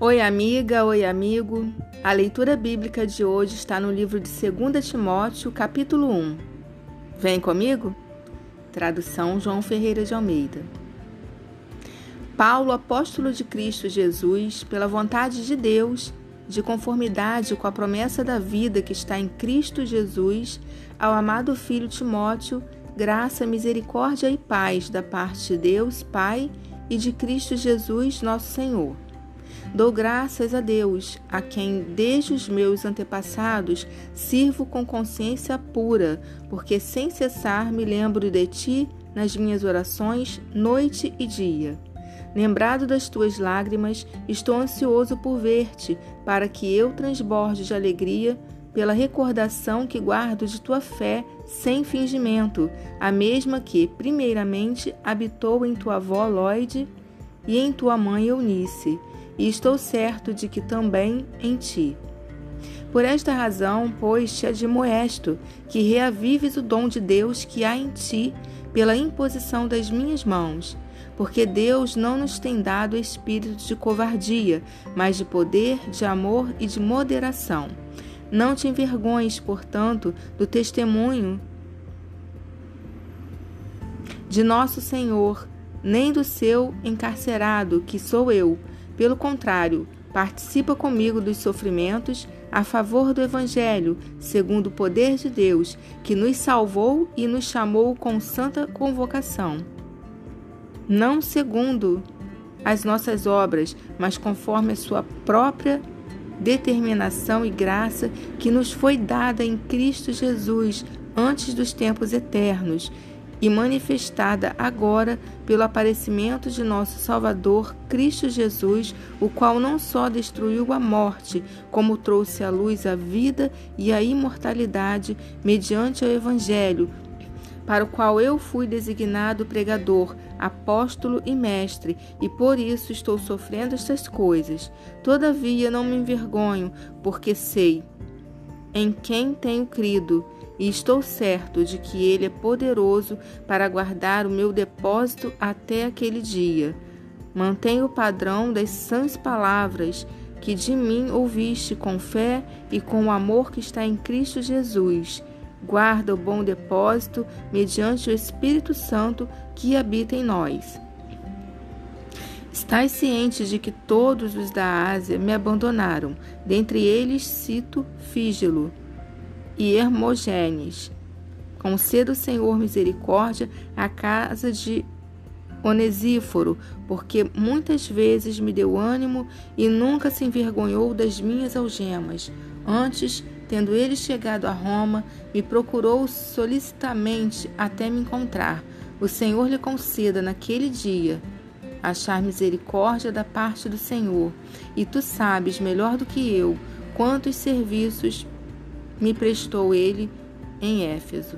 Oi, amiga, oi, amigo. A leitura bíblica de hoje está no livro de 2 Timóteo, capítulo 1. Vem comigo? Tradução João Ferreira de Almeida. Paulo, apóstolo de Cristo Jesus, pela vontade de Deus, de conformidade com a promessa da vida que está em Cristo Jesus, ao amado filho Timóteo, graça, misericórdia e paz da parte de Deus, Pai, e de Cristo Jesus, nosso Senhor. Dou graças a Deus, a quem desde os meus antepassados sirvo com consciência pura, porque sem cessar me lembro de ti nas minhas orações, noite e dia. Lembrado das tuas lágrimas, estou ansioso por ver-te, para que eu transborde de alegria pela recordação que guardo de tua fé sem fingimento, a mesma que, primeiramente, habitou em tua avó Lloyd e em tua mãe Eunice e estou certo de que também em ti. Por esta razão, pois, te admoesto que reavives o dom de Deus que há em ti pela imposição das minhas mãos, porque Deus não nos tem dado espírito de covardia, mas de poder, de amor e de moderação. Não te envergonhes, portanto, do testemunho de nosso Senhor, nem do seu encarcerado, que sou eu pelo contrário, participa comigo dos sofrimentos a favor do Evangelho, segundo o poder de Deus, que nos salvou e nos chamou com santa convocação. Não segundo as nossas obras, mas conforme a sua própria determinação e graça que nos foi dada em Cristo Jesus antes dos tempos eternos e manifestada agora pelo aparecimento de nosso Salvador Cristo Jesus, o qual não só destruiu a morte, como trouxe à luz a vida e a imortalidade mediante o Evangelho, para o qual eu fui designado pregador, apóstolo e mestre, e por isso estou sofrendo estas coisas. Todavia não me envergonho, porque sei em quem tenho crido e estou certo de que Ele é poderoso para guardar o meu depósito até aquele dia. Mantenha o padrão das sãs palavras que de mim ouviste com fé e com o amor que está em Cristo Jesus. Guarda o bom depósito mediante o Espírito Santo que habita em nós. Estais cientes de que todos os da Ásia me abandonaram, dentre eles cito Fígelo e Hermogênes. Conceda o Senhor misericórdia à casa de Onesíforo, porque muitas vezes me deu ânimo e nunca se envergonhou das minhas algemas. Antes, tendo ele chegado a Roma, me procurou solicitamente até me encontrar. O Senhor lhe conceda naquele dia achar misericórdia da parte do Senhor. E tu sabes melhor do que eu quantos serviços me prestou ele em Éfeso.